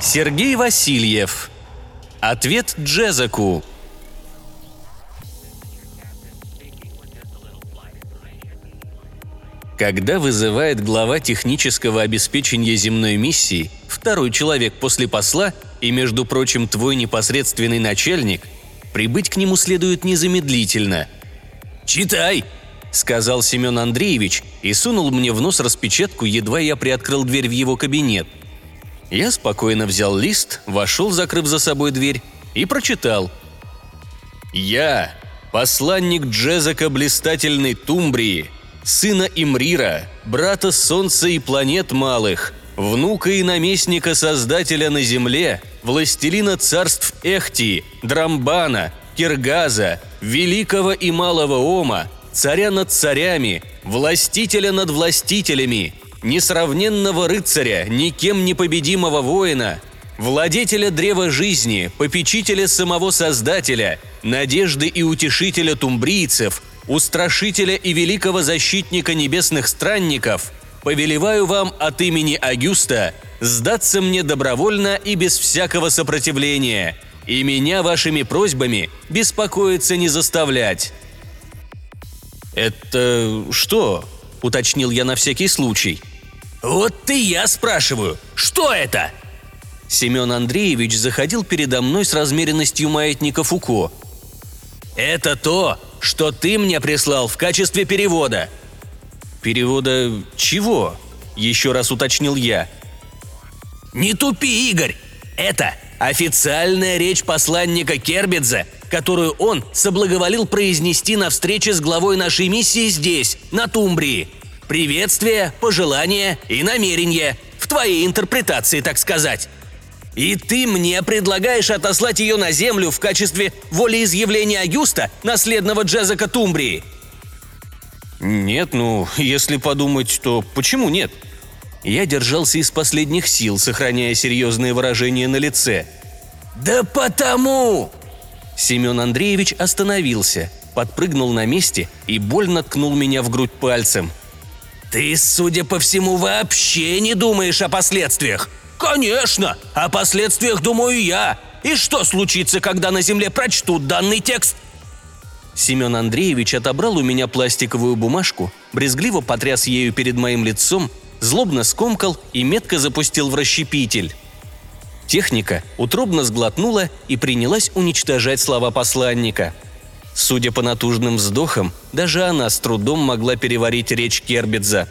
Сергей Васильев. Ответ Джезаку. Когда вызывает глава технического обеспечения земной миссии, второй человек после посла и, между прочим, твой непосредственный начальник, прибыть к нему следует незамедлительно. «Читай!» – сказал Семен Андреевич и сунул мне в нос распечатку, едва я приоткрыл дверь в его кабинет. Я спокойно взял лист, вошел, закрыв за собой дверь, и прочитал. «Я, посланник Джезака Блистательной Тумбрии, сына Имрира, брата Солнца и планет малых, внука и наместника Создателя на земле, властелина царств Эхтии, Драмбана, Киргаза, великого и малого Ома, царя над царями, властителя над властителями, несравненного рыцаря, никем не победимого воина, владетеля древа жизни, попечителя самого Создателя, надежды и утешителя тумбрийцев, устрашителя и великого защитника небесных странников, повелеваю вам от имени Агюста сдаться мне добровольно и без всякого сопротивления, и меня вашими просьбами беспокоиться не заставлять». «Это что?» – уточнил я на всякий случай. «Вот ты я спрашиваю, что это?» Семен Андреевич заходил передо мной с размеренностью маятника Фуко. «Это то, что ты мне прислал в качестве перевода». «Перевода чего?» – еще раз уточнил я. «Не тупи, Игорь! Это официальная речь посланника Кербидзе, которую он соблаговолил произнести на встрече с главой нашей миссии здесь, на Тумбрии. Приветствие, пожелания и намерения. В твоей интерпретации, так сказать. И ты мне предлагаешь отослать ее на землю в качестве волеизъявления Агюста, наследного Джезака Тумбрии? Нет, ну, если подумать, то почему нет? Я держался из последних сил, сохраняя серьезные выражения на лице. «Да потому!» Семен Андреевич остановился, подпрыгнул на месте и больно ткнул меня в грудь пальцем. «Ты, судя по всему, вообще не думаешь о последствиях!» «Конечно! О последствиях думаю я! И что случится, когда на Земле прочтут данный текст?» Семен Андреевич отобрал у меня пластиковую бумажку, брезгливо потряс ею перед моим лицом, злобно скомкал и метко запустил в расщепитель. Техника утробно сглотнула и принялась уничтожать слова посланника. Судя по натужным вздохам, даже она с трудом могла переварить речь Кербидза.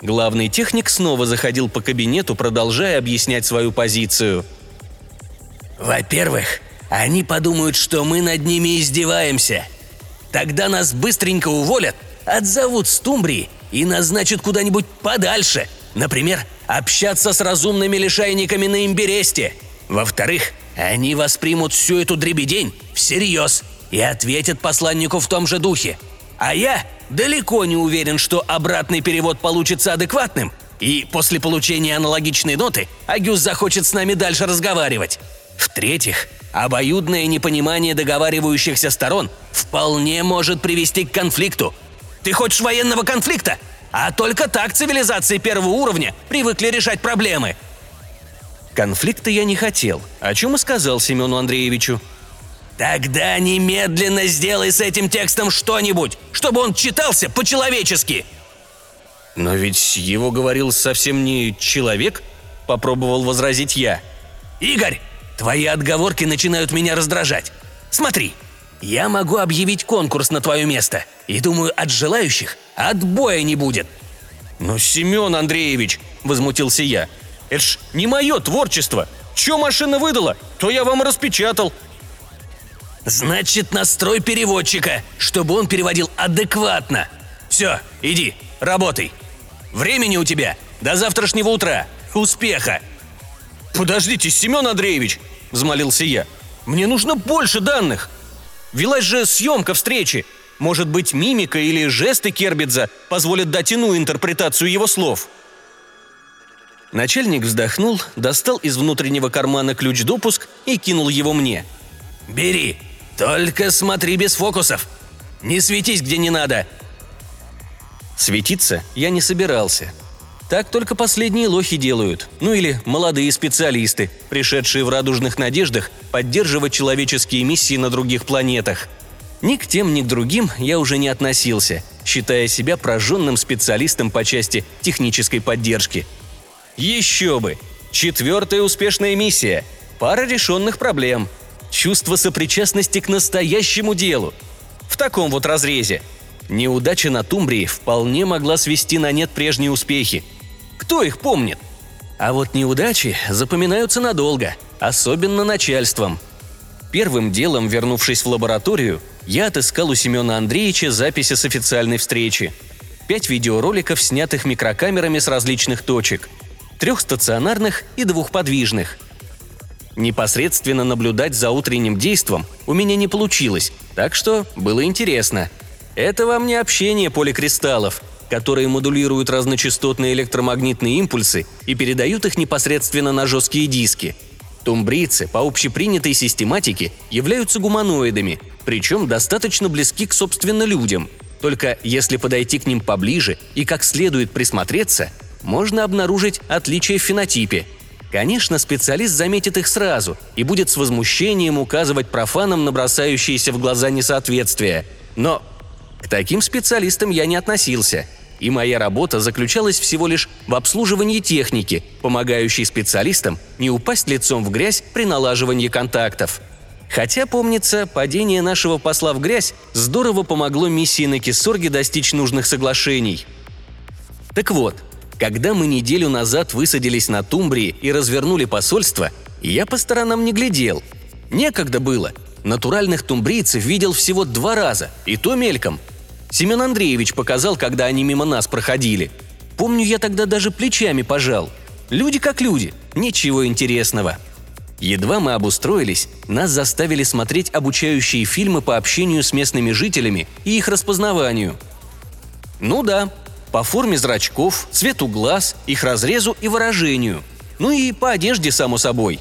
Главный техник снова заходил по кабинету, продолжая объяснять свою позицию. «Во-первых, они подумают, что мы над ними издеваемся. Тогда нас быстренько уволят, отзовут с Тумбрии и назначат куда-нибудь подальше. Например, общаться с разумными лишайниками на Имбересте. Во-вторых, они воспримут всю эту дребедень всерьез и ответят посланнику в том же духе. А я далеко не уверен, что обратный перевод получится адекватным, и после получения аналогичной ноты Агюс захочет с нами дальше разговаривать. В-третьих, обоюдное непонимание договаривающихся сторон вполне может привести к конфликту. Ты хочешь военного конфликта? А только так цивилизации первого уровня привыкли решать проблемы. Конфликта я не хотел, о чем и сказал Семену Андреевичу. Тогда немедленно сделай с этим текстом что-нибудь, чтобы он читался по-человечески. Но ведь его говорил совсем не человек, попробовал возразить я. Игорь, твои отговорки начинают меня раздражать. Смотри, я могу объявить конкурс на твое место, и думаю, от желающих отбоя не будет. «Но, Семен Андреевич!» – возмутился я. «Это ж не мое творчество! Че машина выдала, то я вам распечатал. Значит, настрой переводчика, чтобы он переводил адекватно. Все, иди, работай. Времени у тебя до завтрашнего утра. Успеха!» «Подождите, Семен Андреевич!» – взмолился я. «Мне нужно больше данных. Велась же съемка встречи. Может быть, мимика или жесты Кербидза позволят дать иную интерпретацию его слов?» Начальник вздохнул, достал из внутреннего кармана ключ-допуск и кинул его мне. «Бери, только смотри без фокусов. Не светись, где не надо». Светиться я не собирался. Так только последние лохи делают, ну или молодые специалисты, пришедшие в радужных надеждах поддерживать человеческие миссии на других планетах. Ни к тем, ни к другим я уже не относился, считая себя прожженным специалистом по части технической поддержки. Еще бы! Четвертая успешная миссия. Пара решенных проблем. Чувство сопричастности к настоящему делу. В таком вот разрезе. Неудача на Тумбрии вполне могла свести на нет прежние успехи – кто их помнит? А вот неудачи запоминаются надолго, особенно начальством. Первым делом, вернувшись в лабораторию, я отыскал у Семена Андреевича записи с официальной встречи. Пять видеороликов, снятых микрокамерами с различных точек. Трех стационарных и двух подвижных. Непосредственно наблюдать за утренним действом у меня не получилось, так что было интересно. Это вам не общение поликристаллов – которые модулируют разночастотные электромагнитные импульсы и передают их непосредственно на жесткие диски. Тумбрийцы по общепринятой систематике являются гуманоидами, причем достаточно близки к собственно людям. Только если подойти к ним поближе и как следует присмотреться, можно обнаружить отличия в фенотипе. Конечно, специалист заметит их сразу и будет с возмущением указывать профанам на бросающиеся в глаза несоответствия. Но к таким специалистам я не относился, и моя работа заключалась всего лишь в обслуживании техники, помогающей специалистам не упасть лицом в грязь при налаживании контактов. Хотя, помнится, падение нашего посла в грязь здорово помогло миссии на Киссорге достичь нужных соглашений. Так вот, когда мы неделю назад высадились на Тумбрии и развернули посольство, я по сторонам не глядел. Некогда было – Натуральных тумбрийцев видел всего два раза, и то мельком. Семен Андреевич показал, когда они мимо нас проходили. Помню, я тогда даже плечами пожал. Люди как люди, ничего интересного. Едва мы обустроились, нас заставили смотреть обучающие фильмы по общению с местными жителями и их распознаванию. Ну да, по форме зрачков, цвету глаз, их разрезу и выражению. Ну и по одежде, само собой.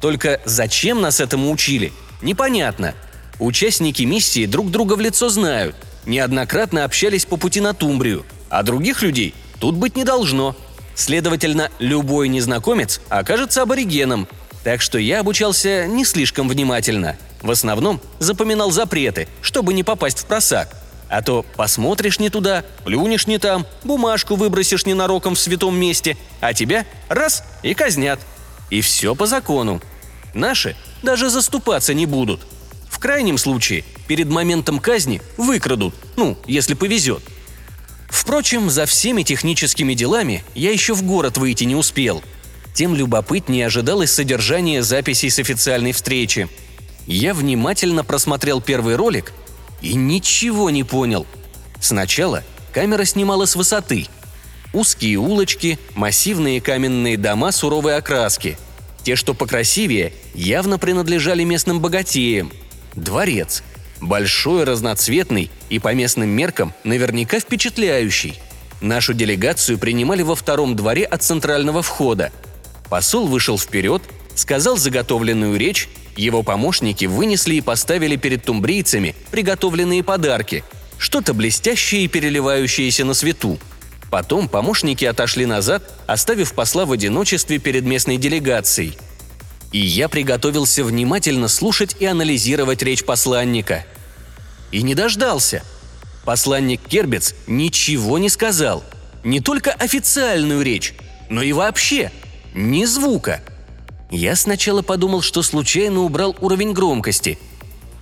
Только зачем нас этому учили, Непонятно. Участники миссии друг друга в лицо знают, неоднократно общались по пути на Тумбрию, а других людей тут быть не должно. Следовательно, любой незнакомец окажется аборигеном, так что я обучался не слишком внимательно. В основном запоминал запреты, чтобы не попасть в просак. А то посмотришь не туда, плюнешь не там, бумажку выбросишь ненароком в святом месте, а тебя раз и казнят. И все по закону. Наши даже заступаться не будут. В крайнем случае, перед моментом казни выкрадут, ну, если повезет. Впрочем, за всеми техническими делами я еще в город выйти не успел. Тем любопытнее ожидалось содержание записей с официальной встречи. Я внимательно просмотрел первый ролик и ничего не понял. Сначала камера снимала с высоты. Узкие улочки, массивные каменные дома суровой окраски – те, что покрасивее, явно принадлежали местным богатеям. Дворец. Большой, разноцветный и по местным меркам наверняка впечатляющий. Нашу делегацию принимали во втором дворе от центрального входа. Посол вышел вперед, сказал заготовленную речь, его помощники вынесли и поставили перед тумбрийцами приготовленные подарки, что-то блестящее и переливающееся на свету – Потом помощники отошли назад, оставив посла в одиночестве перед местной делегацией. И я приготовился внимательно слушать и анализировать речь посланника. И не дождался. Посланник Кербец ничего не сказал. Не только официальную речь, но и вообще. Ни звука. Я сначала подумал, что случайно убрал уровень громкости.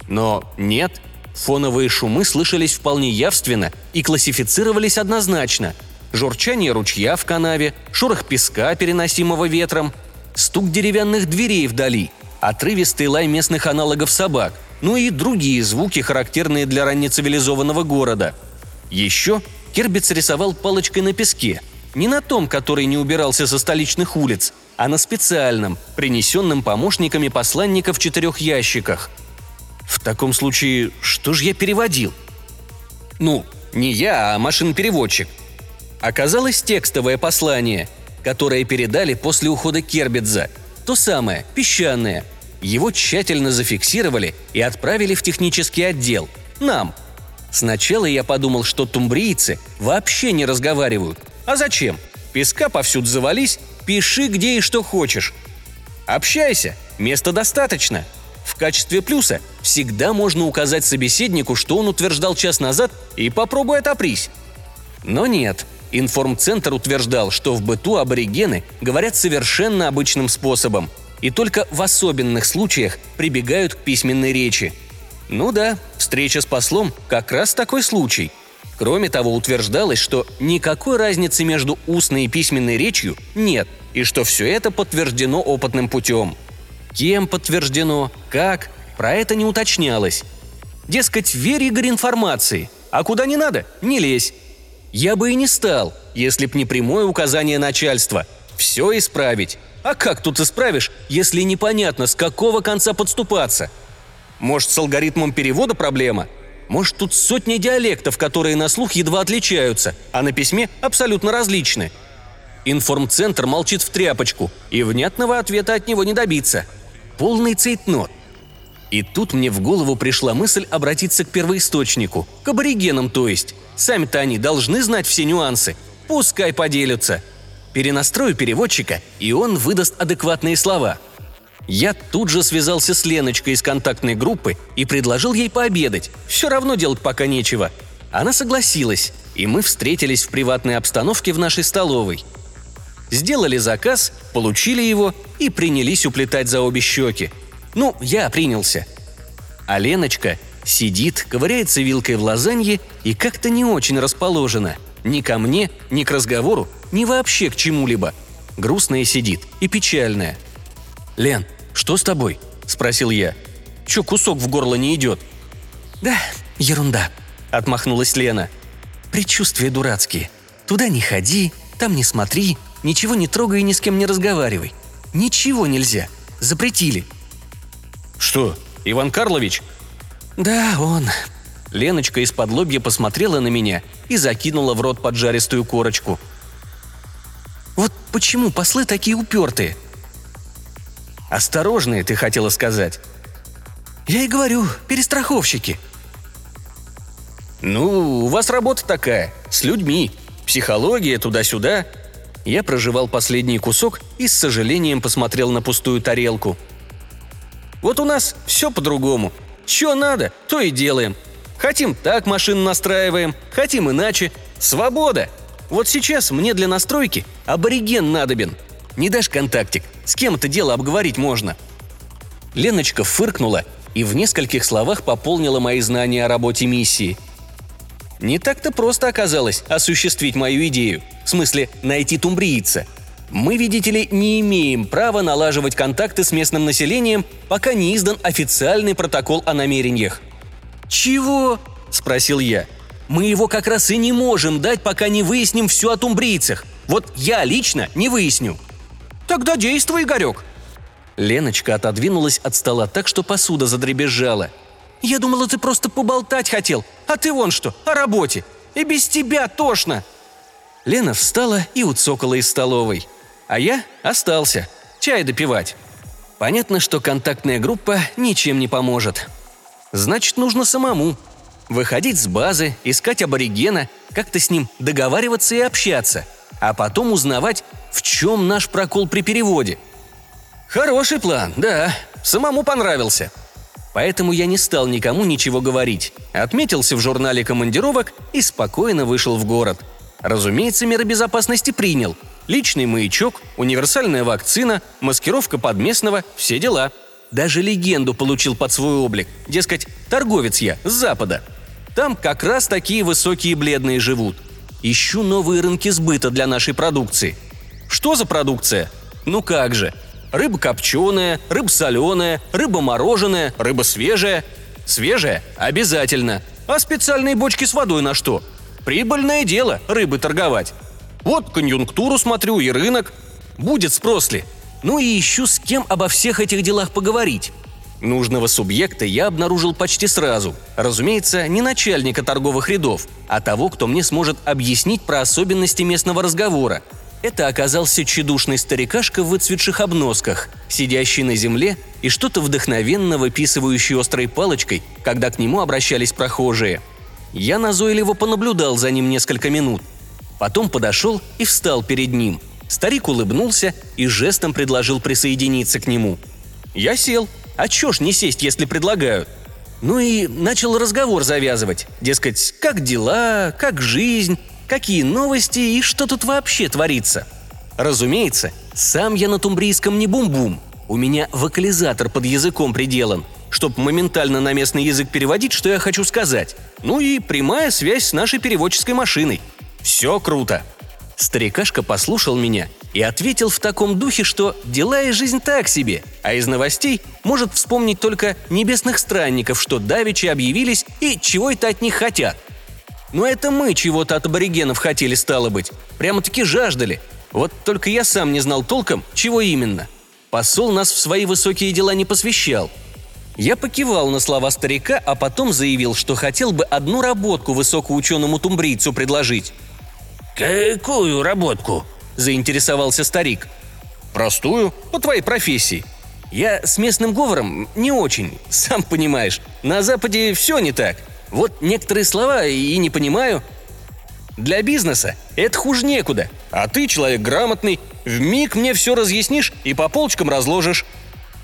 Но нет, фоновые шумы слышались вполне явственно и классифицировались однозначно – журчание ручья в канаве, шорох песка, переносимого ветром, стук деревянных дверей вдали, отрывистый лай местных аналогов собак, ну и другие звуки, характерные для раннецивилизованного города. Еще Кербиц рисовал палочкой на песке, не на том, который не убирался со столичных улиц, а на специальном, принесенном помощниками посланника в четырех ящиках. В таком случае, что же я переводил? Ну, не я, а машин-переводчик. Оказалось текстовое послание, которое передали после ухода Кербидза. То самое, песчаное. Его тщательно зафиксировали и отправили в технический отдел. Нам. Сначала я подумал, что тумбрийцы вообще не разговаривают. А зачем? Песка повсюду завались, пиши где и что хочешь. Общайся, места достаточно. В качестве плюса всегда можно указать собеседнику, что он утверждал час назад, и попробуй отопрись. Но нет, информцентр утверждал, что в быту аборигены говорят совершенно обычным способом, и только в особенных случаях прибегают к письменной речи. Ну да, встреча с послом как раз такой случай. Кроме того, утверждалось, что никакой разницы между устной и письменной речью нет, и что все это подтверждено опытным путем – Кем подтверждено, как, про это не уточнялось. Дескать, верь, Игорь, информации, а куда не надо, не лезь. Я бы и не стал, если б не прямое указание начальства. Все исправить. А как тут исправишь, если непонятно, с какого конца подступаться? Может, с алгоритмом перевода проблема? Может, тут сотни диалектов, которые на слух едва отличаются, а на письме абсолютно различны. Информцентр молчит в тряпочку, и внятного ответа от него не добиться – полный цейтнот. И тут мне в голову пришла мысль обратиться к первоисточнику, к аборигенам то есть. Сами-то они должны знать все нюансы. Пускай поделятся. Перенастрою переводчика, и он выдаст адекватные слова. Я тут же связался с Леночкой из контактной группы и предложил ей пообедать. Все равно делать пока нечего. Она согласилась, и мы встретились в приватной обстановке в нашей столовой – Сделали заказ, получили его и принялись уплетать за обе щеки. Ну, я принялся. А Леночка сидит, ковыряется вилкой в лазанье и как-то не очень расположена. Ни ко мне, ни к разговору, ни вообще к чему-либо. Грустная сидит и печальная. «Лен, что с тобой?» – спросил я. «Чё, кусок в горло не идет?» «Да, ерунда», – отмахнулась Лена. «Предчувствия дурацкие. Туда не ходи, там не смотри, Ничего не трогай и ни с кем не разговаривай. Ничего нельзя. Запретили». «Что, Иван Карлович?» «Да, он». Леночка из-под лобья посмотрела на меня и закинула в рот поджаристую корочку. «Вот почему послы такие упертые?» «Осторожные, ты хотела сказать». «Я и говорю, перестраховщики». «Ну, у вас работа такая, с людьми. Психология туда-сюда. Я проживал последний кусок и с сожалением посмотрел на пустую тарелку. «Вот у нас все по-другому. Что надо, то и делаем. Хотим так машину настраиваем, хотим иначе. Свобода! Вот сейчас мне для настройки абориген надобен. Не дашь контактик, с кем это дело обговорить можно?» Леночка фыркнула и в нескольких словах пополнила мои знания о работе миссии – не так-то просто оказалось осуществить мою идею. В смысле, найти тумбрийца. Мы, видите ли, не имеем права налаживать контакты с местным населением, пока не издан официальный протокол о намерениях. «Чего?» – спросил я. «Мы его как раз и не можем дать, пока не выясним все о тумбрийцах. Вот я лично не выясню». «Тогда действуй, Игорек!» Леночка отодвинулась от стола так, что посуда задребезжала – я думала, ты просто поболтать хотел, а ты вон что, о работе. И без тебя тошно!» Лена встала и уцокала из столовой. А я остался. Чай допивать. Понятно, что контактная группа ничем не поможет. Значит, нужно самому. Выходить с базы, искать аборигена, как-то с ним договариваться и общаться, а потом узнавать, в чем наш прокол при переводе. Хороший план, да, самому понравился. Поэтому я не стал никому ничего говорить. Отметился в журнале командировок и спокойно вышел в город. Разумеется, меры безопасности принял. Личный маячок, универсальная вакцина, маскировка под местного – все дела. Даже легенду получил под свой облик. Дескать, торговец я, с запада. Там как раз такие высокие бледные живут. Ищу новые рынки сбыта для нашей продукции. Что за продукция? Ну как же – Рыба копченая, рыба соленая, рыба мороженая, рыба свежая. Свежая – обязательно. А специальные бочки с водой на что? Прибыльное дело рыбы торговать. Вот конъюнктуру смотрю и рынок. Будет спрос ли? Ну и ищу с кем обо всех этих делах поговорить. Нужного субъекта я обнаружил почти сразу. Разумеется, не начальника торговых рядов, а того, кто мне сможет объяснить про особенности местного разговора. Это оказался чедушный старикашка в выцветших обносках, сидящий на земле и что-то вдохновенно выписывающий острой палочкой, когда к нему обращались прохожие. Я назойливо понаблюдал за ним несколько минут. Потом подошел и встал перед ним. Старик улыбнулся и жестом предложил присоединиться к нему. Я сел – а чё ж не сесть, если предлагают? Ну и начал разговор завязывать. Дескать, как дела, как жизнь, какие новости и что тут вообще творится. Разумеется, сам я на тумбрийском не бум-бум. У меня вокализатор под языком приделан, чтобы моментально на местный язык переводить, что я хочу сказать. Ну и прямая связь с нашей переводческой машиной. Все круто. Старикашка послушал меня и ответил в таком духе, что дела и жизнь так себе, а из новостей может вспомнить только небесных странников, что давичи объявились и чего это от них хотят. Но это мы чего-то от аборигенов хотели, стало быть. Прямо-таки жаждали. Вот только я сам не знал толком, чего именно. Посол нас в свои высокие дела не посвящал. Я покивал на слова старика, а потом заявил, что хотел бы одну работку высокоученому тумбрийцу предложить. «Какую работку?» – заинтересовался старик. «Простую, по твоей профессии. Я с местным говором не очень, сам понимаешь. На Западе все не так. Вот некоторые слова и не понимаю. Для бизнеса это хуже некуда. А ты человек грамотный, в миг мне все разъяснишь и по полочкам разложишь».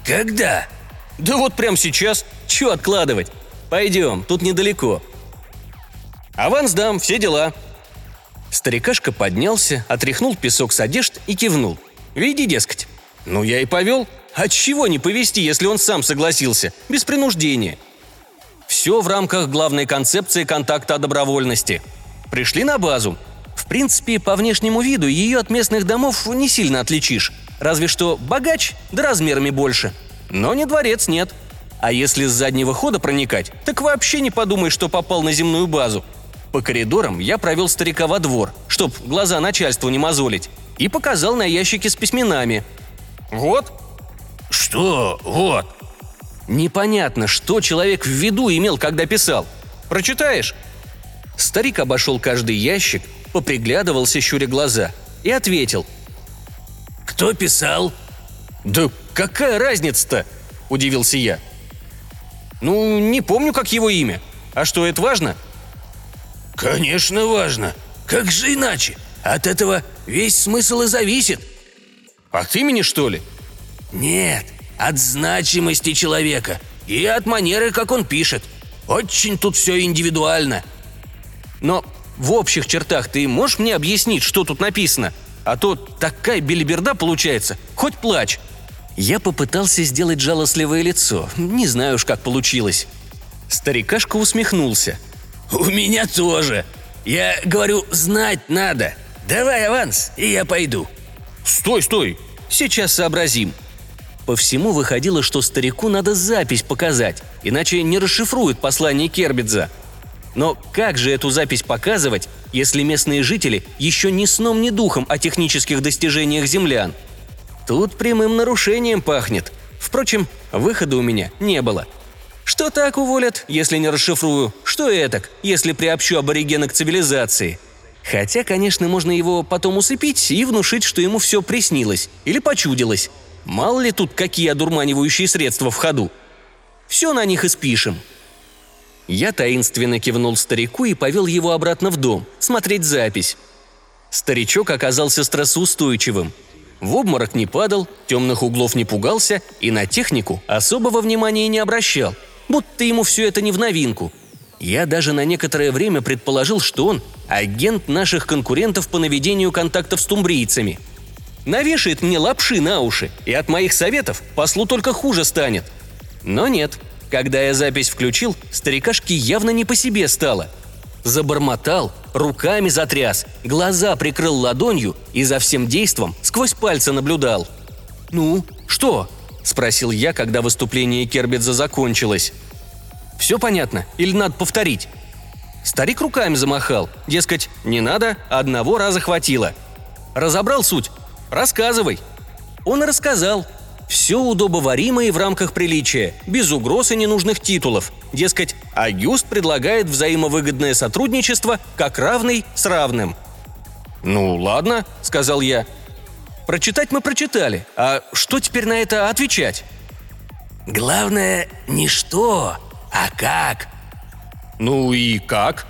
«Когда?» «Да вот прямо сейчас. Че откладывать? Пойдем, тут недалеко». «Аванс дам, все дела», Старикашка поднялся, отряхнул песок с одежд и кивнул. «Веди, дескать». «Ну, я и повел. А чего не повести, если он сам согласился? Без принуждения». Все в рамках главной концепции контакта о добровольности. Пришли на базу. В принципе, по внешнему виду ее от местных домов не сильно отличишь. Разве что богач, да размерами больше. Но не дворец нет. А если с заднего хода проникать, так вообще не подумай, что попал на земную базу. По коридорам я провел старика во двор, чтоб глаза начальству не мозолить, и показал на ящике с письменами. «Вот». «Что «вот»?» Непонятно, что человек в виду имел, когда писал. Прочитаешь? Старик обошел каждый ящик, поприглядывался, щуря глаза, и ответил. «Кто писал?» «Да какая разница-то?» – удивился я. «Ну, не помню, как его имя. А что, это важно?» «Конечно важно. Как же иначе? От этого весь смысл и зависит». «От имени, что ли?» «Нет, от значимости человека и от манеры, как он пишет. Очень тут все индивидуально». «Но в общих чертах ты можешь мне объяснить, что тут написано? А то такая белиберда получается, хоть плачь». Я попытался сделать жалостливое лицо, не знаю уж, как получилось. Старикашка усмехнулся – «У меня тоже. Я говорю, знать надо. Давай аванс, и я пойду». «Стой, стой! Сейчас сообразим». По всему выходило, что старику надо запись показать, иначе не расшифруют послание Кербидза. Но как же эту запись показывать, если местные жители еще ни сном, ни духом о технических достижениях землян? Тут прямым нарушением пахнет. Впрочем, выхода у меня не было – что так уволят, если не расшифрую? Что этак, если приобщу аборигена к цивилизации? Хотя, конечно, можно его потом усыпить и внушить, что ему все приснилось или почудилось. Мало ли тут какие одурманивающие средства в ходу. Все на них и спишем. Я таинственно кивнул старику и повел его обратно в дом, смотреть запись. Старичок оказался стрессоустойчивым. В обморок не падал, темных углов не пугался и на технику особого внимания не обращал – будто ему все это не в новинку. Я даже на некоторое время предположил, что он – агент наших конкурентов по наведению контактов с тумбрийцами. Навешает мне лапши на уши, и от моих советов послу только хуже станет. Но нет. Когда я запись включил, старикашке явно не по себе стало. Забормотал, руками затряс, глаза прикрыл ладонью и за всем действом сквозь пальцы наблюдал. «Ну, что?» – спросил я, когда выступление Кербидза закончилось. «Все понятно? Или надо повторить?» Старик руками замахал. Дескать, не надо, одного раза хватило. Разобрал суть? Рассказывай. Он и рассказал. Все удобоваримо и в рамках приличия, без угроз и ненужных титулов. Дескать, Агюст предлагает взаимовыгодное сотрудничество как равный с равным. «Ну, ладно», — сказал я. «Прочитать мы прочитали, а что теперь на это отвечать?» «Главное не что, а как». «Ну и как?»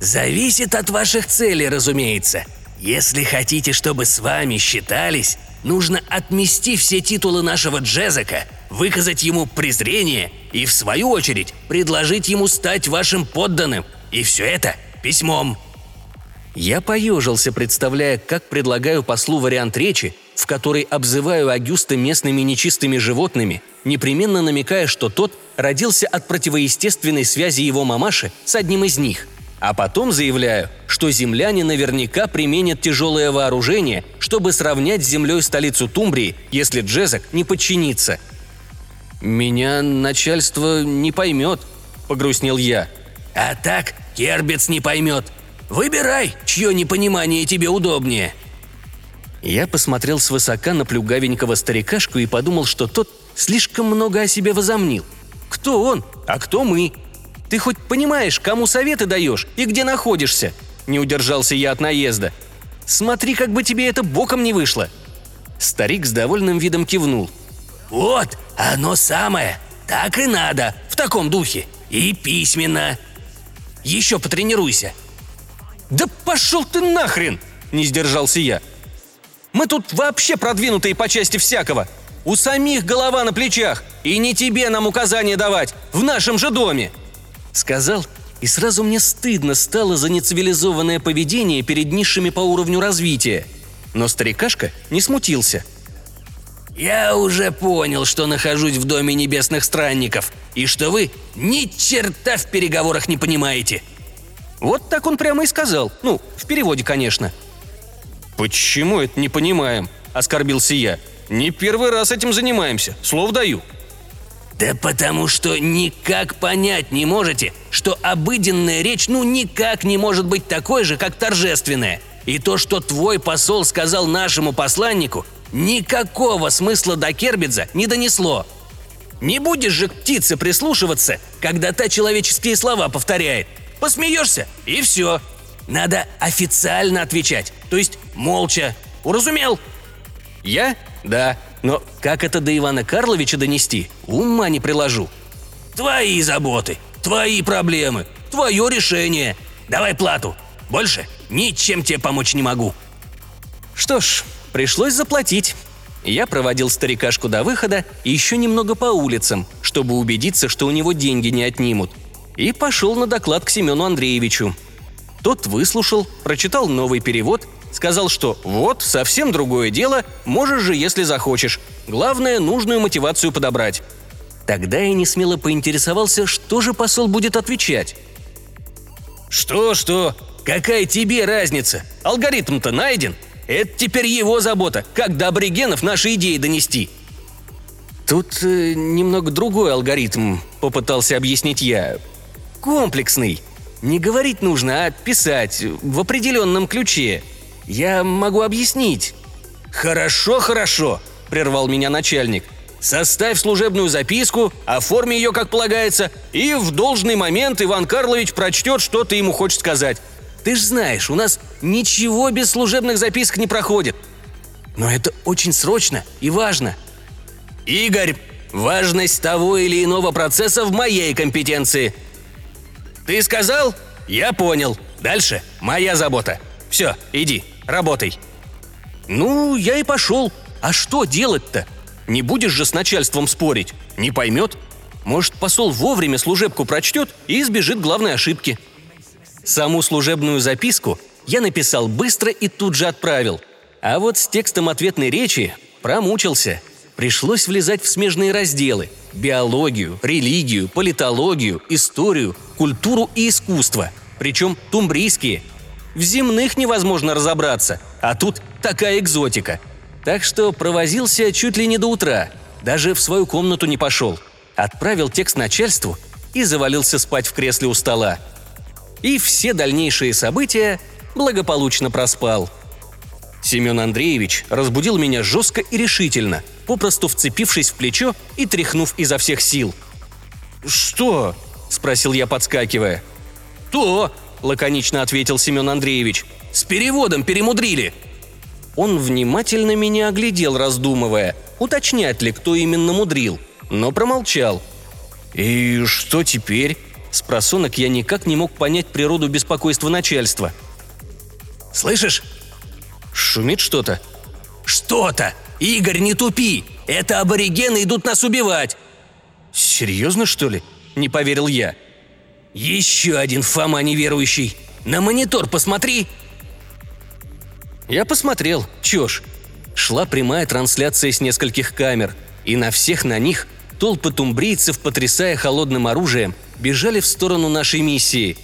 «Зависит от ваших целей, разумеется. Если хотите, чтобы с вами считались, нужно отмести все титулы нашего Джезека, выказать ему презрение и, в свою очередь, предложить ему стать вашим подданным. И все это письмом. Я поежился, представляя, как предлагаю послу вариант речи, в которой обзываю Агюста местными нечистыми животными, непременно намекая, что тот родился от противоестественной связи его мамаши с одним из них. А потом заявляю, что земляне наверняка применят тяжелое вооружение, чтобы сравнять с землей столицу Тумбрии, если Джезак не подчинится. «Меня начальство не поймет», — погрустнел я. «А так Кербец не поймет. Выбирай, чье непонимание тебе удобнее». Я посмотрел свысока на плюгавенького старикашку и подумал, что тот слишком много о себе возомнил. Кто он, а кто мы? Ты хоть понимаешь, кому советы даешь и где находишься?» Не удержался я от наезда. «Смотри, как бы тебе это боком не вышло!» Старик с довольным видом кивнул. «Вот, оно самое! Так и надо, в таком духе! И письменно! Еще потренируйся!» «Да пошел ты нахрен!» – не сдержался я. «Мы тут вообще продвинутые по части всякого. У самих голова на плечах, и не тебе нам указания давать, в нашем же доме!» Сказал, и сразу мне стыдно стало за нецивилизованное поведение перед низшими по уровню развития. Но старикашка не смутился. «Я уже понял, что нахожусь в доме небесных странников, и что вы ни черта в переговорах не понимаете!» Вот так он прямо и сказал. Ну, в переводе, конечно. «Почему это не понимаем?» – оскорбился я. «Не первый раз этим занимаемся, слов даю». Да потому что никак понять не можете, что обыденная речь ну никак не может быть такой же, как торжественная. И то, что твой посол сказал нашему посланнику, никакого смысла до Кербидза не донесло. Не будешь же к птице прислушиваться, когда та человеческие слова повторяет. Посмеешься, и все. Надо официально отвечать, то есть молча. Уразумел? Я? Да. Но как это до Ивана Карловича донести, ума не приложу. Твои заботы, твои проблемы, твое решение. Давай плату. Больше ничем тебе помочь не могу. Что ж, пришлось заплатить. Я проводил старикашку до выхода и еще немного по улицам, чтобы убедиться, что у него деньги не отнимут. И пошел на доклад к Семену Андреевичу. Тот выслушал, прочитал новый перевод Сказал, что вот, совсем другое дело, можешь же, если захочешь. Главное, нужную мотивацию подобрать. Тогда я не смело поинтересовался, что же посол будет отвечать. «Что-что? Какая тебе разница? Алгоритм-то найден. Это теперь его забота, как до аборигенов наши идеи донести». «Тут э, немного другой алгоритм», — попытался объяснить я. «Комплексный. Не говорить нужно, а писать в определенном ключе. Я могу объяснить». «Хорошо, хорошо», – прервал меня начальник. «Составь служебную записку, оформи ее, как полагается, и в должный момент Иван Карлович прочтет, что ты ему хочешь сказать. Ты ж знаешь, у нас ничего без служебных записок не проходит. Но это очень срочно и важно». «Игорь, важность того или иного процесса в моей компетенции». «Ты сказал? Я понял. Дальше моя забота. Все, иди, работай». «Ну, я и пошел. А что делать-то? Не будешь же с начальством спорить. Не поймет. Может, посол вовремя служебку прочтет и избежит главной ошибки». Саму служебную записку я написал быстро и тут же отправил. А вот с текстом ответной речи промучился. Пришлось влезать в смежные разделы – биологию, религию, политологию, историю, культуру и искусство. Причем тумбрийские – в земных невозможно разобраться, а тут такая экзотика. Так что провозился чуть ли не до утра. Даже в свою комнату не пошел. Отправил текст начальству и завалился спать в кресле у стола. И все дальнейшие события благополучно проспал. Семен Андреевич разбудил меня жестко и решительно. попросту вцепившись в плечо и тряхнув изо всех сил. «Что?» – спросил я, подскакивая. «То!» – лаконично ответил Семен Андреевич. «С переводом перемудрили!» Он внимательно меня оглядел, раздумывая, уточнять ли, кто именно мудрил, но промолчал. «И что теперь?» С просонок я никак не мог понять природу беспокойства начальства. «Слышишь?» «Шумит что-то?» «Что-то! Игорь, не тупи! Это аборигены идут нас убивать!» «Серьезно, что ли?» – не поверил я. «Еще один Фома неверующий! На монитор посмотри!» Я посмотрел, чё ж. Шла прямая трансляция с нескольких камер, и на всех на них толпы тумбрийцев, потрясая холодным оружием, бежали в сторону нашей миссии.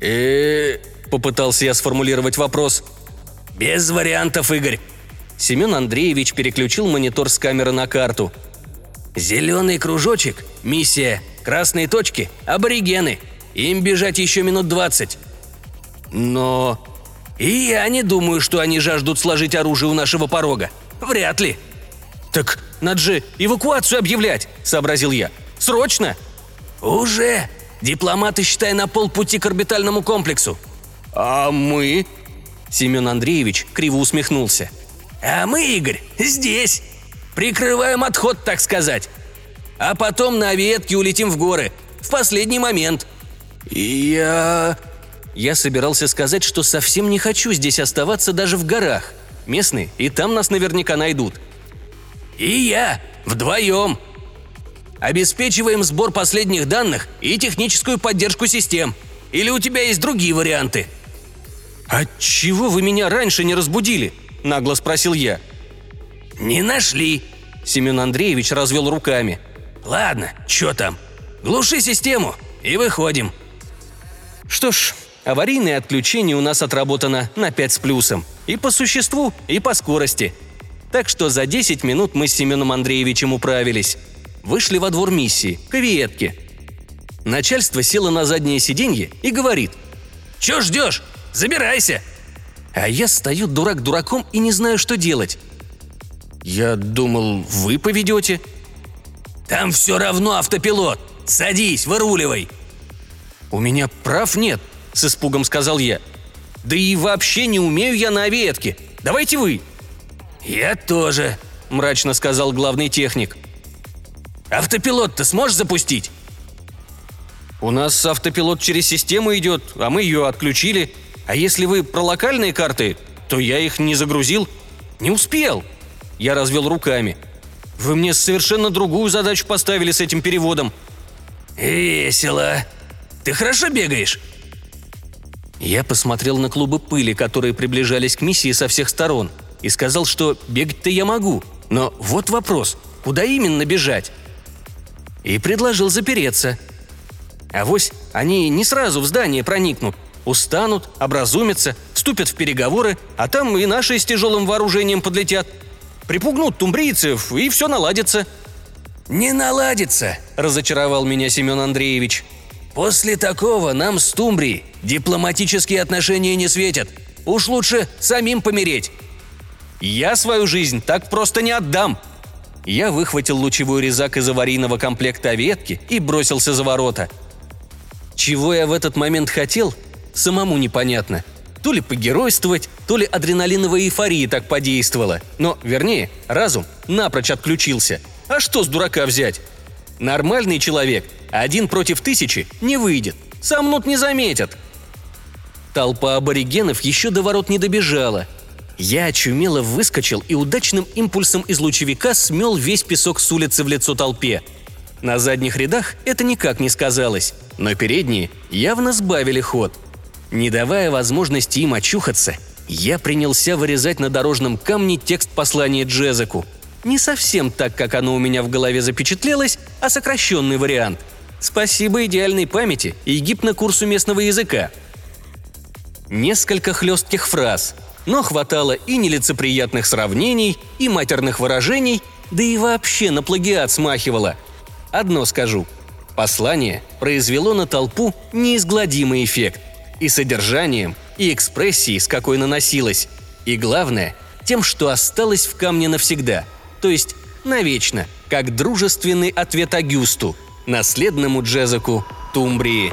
э попытался я сформулировать вопрос. «Без вариантов, Игорь!» Семен Андреевич переключил монитор с камеры на карту. «Зеленый кружочек – миссия, красные точки – аборигены. Им бежать еще минут двадцать». «Но...» «И я не думаю, что они жаждут сложить оружие у нашего порога. Вряд ли». «Так надо же эвакуацию объявлять», – сообразил я. «Срочно!» «Уже! Дипломаты, считай, на полпути к орбитальному комплексу». «А мы?» Семен Андреевич криво усмехнулся. «А мы, Игорь, здесь. Прикрываем отход, так сказать. А потом на ветке улетим в горы. В последний момент». «Я...» Я собирался сказать, что совсем не хочу здесь оставаться даже в горах. Местные и там нас наверняка найдут. «И я. Вдвоем. Обеспечиваем сбор последних данных и техническую поддержку систем. Или у тебя есть другие варианты?» «А чего вы меня раньше не разбудили?» – нагло спросил я. «Не нашли», – Семен Андреевич развел руками. «Ладно, чё там? Глуши систему и выходим». Что ж, аварийное отключение у нас отработано на 5 с плюсом. И по существу, и по скорости. Так что за 10 минут мы с Семеном Андреевичем управились. Вышли во двор миссии, к авиетке. Начальство село на заднее сиденье и говорит. «Чё ждешь? Забирайся!» А я стою дурак дураком и не знаю, что делать. Я думал, вы поведете. Там все равно автопилот. Садись, выруливай. У меня прав нет, с испугом сказал я. Да и вообще не умею я на авиетке. Давайте вы. Я тоже, мрачно сказал главный техник. Автопилот-то сможешь запустить? У нас автопилот через систему идет, а мы ее отключили. А если вы про локальные карты, то я их не загрузил. Не успел. Я развел руками. Вы мне совершенно другую задачу поставили с этим переводом. Весело. Ты хорошо бегаешь? Я посмотрел на клубы пыли, которые приближались к миссии со всех сторон, и сказал, что бегать-то я могу. Но вот вопрос, куда именно бежать? И предложил запереться. Авось они не сразу в здание проникнут, устанут, образумятся, вступят в переговоры, а там и наши с тяжелым вооружением подлетят. Припугнут тумбрийцев, и все наладится». «Не наладится», – разочаровал меня Семен Андреевич. «После такого нам с Тумбрией дипломатические отношения не светят. Уж лучше самим помереть». «Я свою жизнь так просто не отдам», я выхватил лучевой резак из аварийного комплекта ветки и бросился за ворота. Чего я в этот момент хотел, самому непонятно. То ли погеройствовать, то ли адреналиновая эйфория так подействовала. Но, вернее, разум напрочь отключился. А что с дурака взять? Нормальный человек один против тысячи не выйдет. Сомнут не заметят. Толпа аборигенов еще до ворот не добежала – я очумело выскочил и удачным импульсом из лучевика смел весь песок с улицы в лицо толпе. На задних рядах это никак не сказалось, но передние явно сбавили ход. Не давая возможности им очухаться, я принялся вырезать на дорожном камне текст послания Джезеку. Не совсем так, как оно у меня в голове запечатлелось, а сокращенный вариант. Спасибо идеальной памяти и гипнокурсу местного языка. Несколько хлестких фраз – но хватало и нелицеприятных сравнений, и матерных выражений, да и вообще на плагиат смахивало. Одно скажу. Послание произвело на толпу неизгладимый эффект. И содержанием, и экспрессией, с какой наносилось. И главное, тем, что осталось в камне навсегда, то есть навечно, как дружественный ответ Агюсту, наследному Джезаку Тумбрии.